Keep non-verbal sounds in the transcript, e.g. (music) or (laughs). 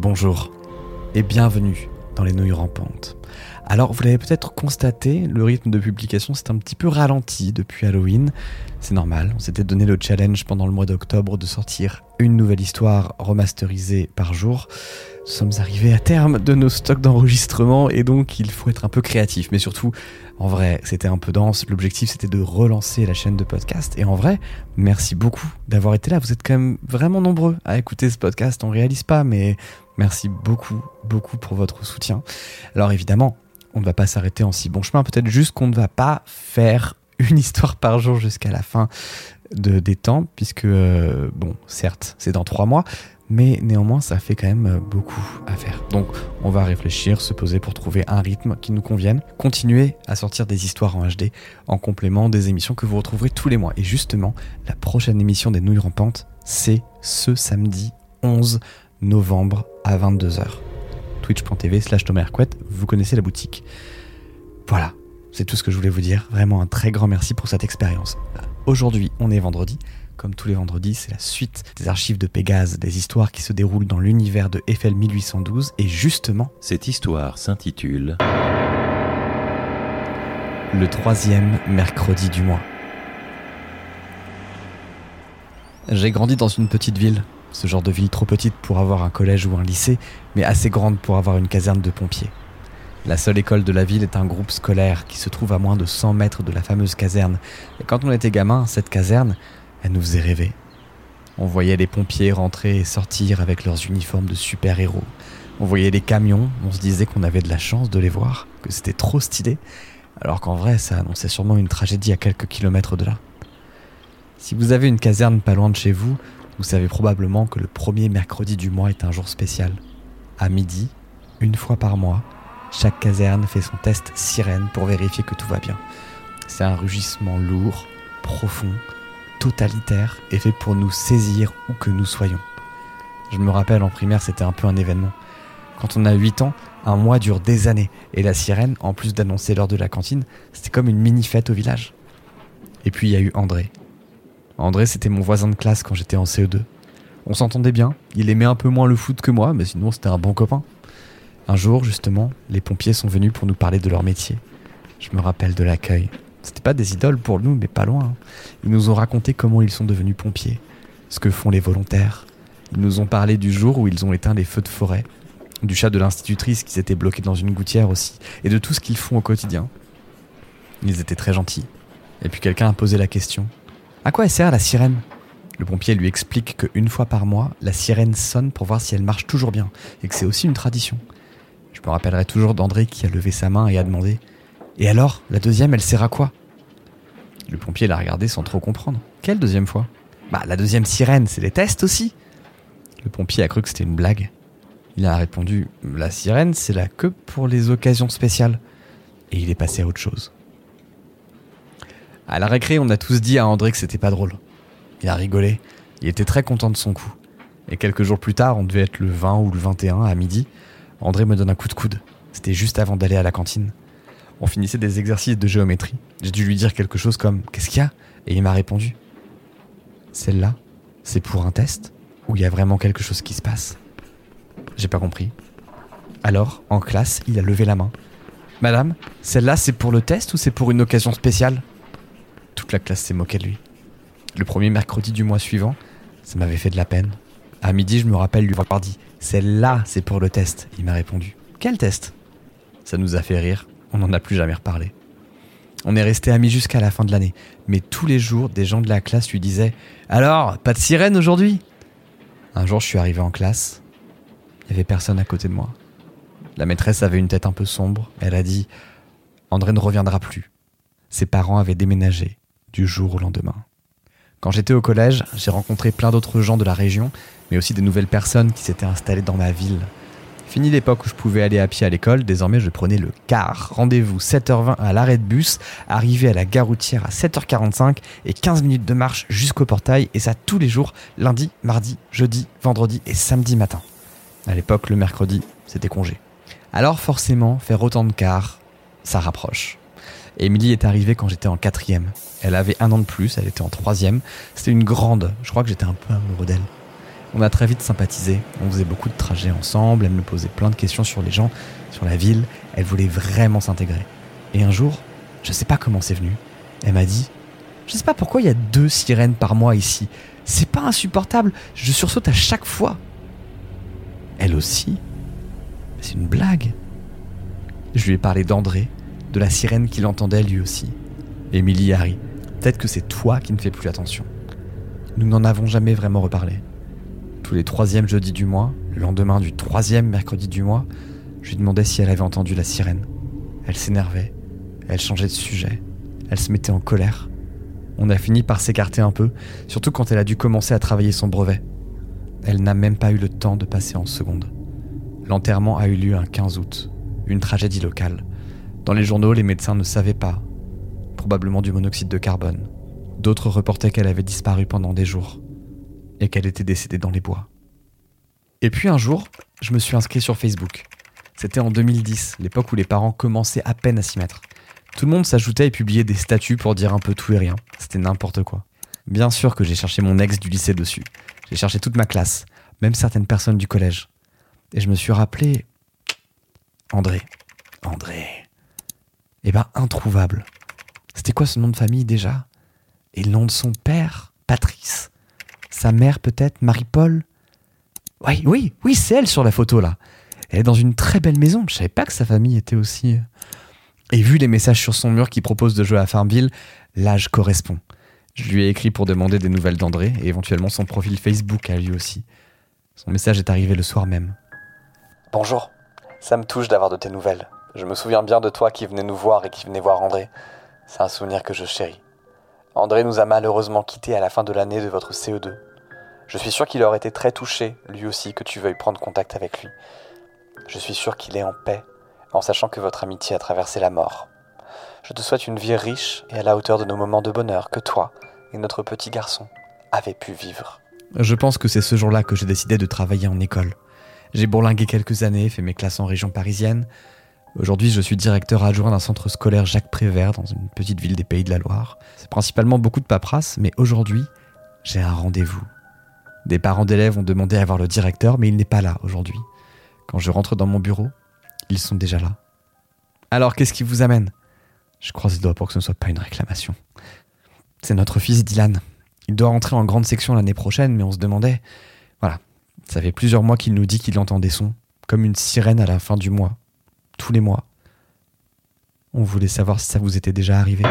bonjour et bienvenue dans les nouilles rampantes. Alors, vous l'avez peut-être constaté, le rythme de publication s'est un petit peu ralenti depuis Halloween. C'est normal, on s'était donné le challenge pendant le mois d'octobre de sortir une nouvelle histoire remasterisée par jour. Nous sommes arrivés à terme de nos stocks d'enregistrement et donc il faut être un peu créatif. Mais surtout, en vrai, c'était un peu dense. L'objectif, c'était de relancer la chaîne de podcast. Et en vrai, merci beaucoup d'avoir été là. Vous êtes quand même vraiment nombreux à écouter ce podcast. On réalise pas, mais merci beaucoup, beaucoup pour votre soutien. Alors évidemment, on ne va pas s'arrêter en si bon chemin. Peut-être juste qu'on ne va pas faire (laughs) une histoire par jour jusqu'à la fin de, des temps, puisque, euh, bon, certes, c'est dans trois mois, mais néanmoins, ça fait quand même beaucoup à faire. Donc, on va réfléchir, se poser pour trouver un rythme qui nous convienne, continuer à sortir des histoires en HD en complément des émissions que vous retrouverez tous les mois. Et justement, la prochaine émission des Nouilles Rampantes, c'est ce samedi 11 novembre à 22h twitch.tv slash vous connaissez la boutique. Voilà, c'est tout ce que je voulais vous dire. Vraiment un très grand merci pour cette expérience. Aujourd'hui, on est vendredi. Comme tous les vendredis, c'est la suite des archives de Pégase, des histoires qui se déroulent dans l'univers de Eiffel 1812. Et justement, cette histoire s'intitule Le troisième mercredi du mois. J'ai grandi dans une petite ville, ce genre de ville trop petite pour avoir un collège ou un lycée, mais assez grande pour avoir une caserne de pompiers. La seule école de la ville est un groupe scolaire qui se trouve à moins de 100 mètres de la fameuse caserne. Et quand on était gamin, cette caserne, elle nous faisait rêver. On voyait les pompiers rentrer et sortir avec leurs uniformes de super-héros. On voyait les camions, on se disait qu'on avait de la chance de les voir, que c'était trop stylé, alors qu'en vrai ça annonçait sûrement une tragédie à quelques kilomètres de là. Si vous avez une caserne pas loin de chez vous, vous savez probablement que le premier mercredi du mois est un jour spécial. À midi, une fois par mois, chaque caserne fait son test sirène pour vérifier que tout va bien. C'est un rugissement lourd, profond, totalitaire et fait pour nous saisir où que nous soyons. Je me rappelle en primaire, c'était un peu un événement. Quand on a 8 ans, un mois dure des années et la sirène, en plus d'annoncer l'heure de la cantine, c'était comme une mini fête au village. Et puis il y a eu André, André, c'était mon voisin de classe quand j'étais en CE2. On s'entendait bien, il aimait un peu moins le foot que moi, mais sinon c'était un bon copain. Un jour, justement, les pompiers sont venus pour nous parler de leur métier. Je me rappelle de l'accueil. C'était pas des idoles pour nous, mais pas loin. Ils nous ont raconté comment ils sont devenus pompiers, ce que font les volontaires. Ils nous ont parlé du jour où ils ont éteint les feux de forêt, du chat de l'institutrice qui s'était bloqué dans une gouttière aussi, et de tout ce qu'ils font au quotidien. Ils étaient très gentils. Et puis quelqu'un a posé la question à quoi elle sert la sirène? Le pompier lui explique qu'une fois par mois, la sirène sonne pour voir si elle marche toujours bien, et que c'est aussi une tradition. Je me rappellerai toujours d'André qui a levé sa main et a demandé Et alors, la deuxième, elle sert à quoi? Le pompier l'a regardé sans trop comprendre. Quelle deuxième fois Bah, la deuxième sirène, c'est les tests aussi Le pompier a cru que c'était une blague. Il a répondu La sirène, c'est la queue pour les occasions spéciales. Et il est passé à autre chose. À la récré, on a tous dit à André que c'était pas drôle. Il a rigolé. Il était très content de son coup. Et quelques jours plus tard, on devait être le 20 ou le 21 à midi. André me donne un coup de coude. C'était juste avant d'aller à la cantine. On finissait des exercices de géométrie. J'ai dû lui dire quelque chose comme Qu'est-ce qu'il y a? Et il m'a répondu Celle-là, c'est pour un test ou il y a vraiment quelque chose qui se passe J'ai pas compris. Alors, en classe, il a levé la main. Madame, celle-là, c'est pour le test ou c'est pour une occasion spéciale? La classe s'est moquée de lui. Le premier mercredi du mois suivant, ça m'avait fait de la peine. À midi, je me rappelle lui avoir dit Celle-là, c'est pour le test. Il m'a répondu Quel test? Ça nous a fait rire. On n'en a plus jamais reparlé. On est resté amis jusqu'à la fin de l'année. Mais tous les jours, des gens de la classe lui disaient Alors, pas de sirène aujourd'hui? Un jour, je suis arrivé en classe. Il n'y avait personne à côté de moi. La maîtresse avait une tête un peu sombre. Elle a dit André ne reviendra plus. Ses parents avaient déménagé du jour au lendemain. Quand j'étais au collège, j'ai rencontré plein d'autres gens de la région, mais aussi des nouvelles personnes qui s'étaient installées dans ma ville. Fini l'époque où je pouvais aller à pied à l'école, désormais je prenais le car. Rendez-vous 7h20 à l'arrêt de bus, arrivé à la gare routière à 7h45 et 15 minutes de marche jusqu'au portail, et ça tous les jours, lundi, mardi, jeudi, vendredi et samedi matin. À l'époque, le mercredi, c'était congé. Alors forcément, faire autant de cars, ça rapproche. Émilie est arrivée quand j'étais en quatrième. Elle avait un an de plus, elle était en troisième. C'était une grande, je crois que j'étais un peu amoureux d'elle. On a très vite sympathisé, on faisait beaucoup de trajets ensemble, elle me posait plein de questions sur les gens, sur la ville, elle voulait vraiment s'intégrer. Et un jour, je sais pas comment c'est venu, elle m'a dit Je sais pas pourquoi il y a deux sirènes par mois ici. C'est pas insupportable, je sursaute à chaque fois. Elle aussi C'est une blague. Je lui ai parlé d'André, de la sirène qu'il entendait lui aussi. Émilie Harry, peut-être que c'est toi qui ne fais plus attention. Nous n'en avons jamais vraiment reparlé. Tous les troisièmes jeudis du mois, le lendemain du troisième mercredi du mois, je lui demandais si elle avait entendu la sirène. Elle s'énervait, elle changeait de sujet, elle se mettait en colère. On a fini par s'écarter un peu, surtout quand elle a dû commencer à travailler son brevet. Elle n'a même pas eu le temps de passer en seconde. L'enterrement a eu lieu un 15 août, une tragédie locale. Dans les journaux, les médecins ne savaient pas, probablement du monoxyde de carbone. D'autres reportaient qu'elle avait disparu pendant des jours et qu'elle était décédée dans les bois. Et puis un jour, je me suis inscrit sur Facebook. C'était en 2010, l'époque où les parents commençaient à peine à s'y mettre. Tout le monde s'ajoutait et publiait des statuts pour dire un peu tout et rien. C'était n'importe quoi. Bien sûr que j'ai cherché mon ex du lycée dessus. J'ai cherché toute ma classe, même certaines personnes du collège. Et je me suis rappelé. André. André. Eh ben, introuvable. C'était quoi ce nom de famille déjà? Et le nom de son père, Patrice. Sa mère peut-être, Marie-Paul? Oui, oui, oui, c'est elle sur la photo là. Elle est dans une très belle maison. Je savais pas que sa famille était aussi. Euh. Et vu les messages sur son mur qui propose de jouer à Farmville, l'âge correspond. Je lui ai écrit pour demander des nouvelles d'André et éventuellement son profil Facebook à lui aussi. Son message est arrivé le soir même. Bonjour, ça me touche d'avoir de tes nouvelles. Je me souviens bien de toi qui venais nous voir et qui venait voir André. C'est un souvenir que je chéris. André nous a malheureusement quittés à la fin de l'année de votre CE2. Je suis sûr qu'il aurait été très touché, lui aussi, que tu veuilles prendre contact avec lui. Je suis sûr qu'il est en paix, en sachant que votre amitié a traversé la mort. Je te souhaite une vie riche et à la hauteur de nos moments de bonheur que toi et notre petit garçon avez pu vivre. Je pense que c'est ce jour-là que j'ai décidé de travailler en école. J'ai bourlingué quelques années, fait mes classes en région parisienne, Aujourd'hui, je suis directeur adjoint d'un centre scolaire Jacques Prévert dans une petite ville des Pays de la Loire. C'est principalement beaucoup de paperasse, mais aujourd'hui, j'ai un rendez-vous. Des parents d'élèves ont demandé à voir le directeur, mais il n'est pas là aujourd'hui. Quand je rentre dans mon bureau, ils sont déjà là. Alors, qu'est-ce qui vous amène? Je croise les doigts pour que ce ne soit pas une réclamation. C'est notre fils Dylan. Il doit rentrer en grande section l'année prochaine, mais on se demandait. Voilà, ça fait plusieurs mois qu'il nous dit qu'il entend des sons, comme une sirène à la fin du mois tous les mois. On voulait savoir si ça vous était déjà arrivé.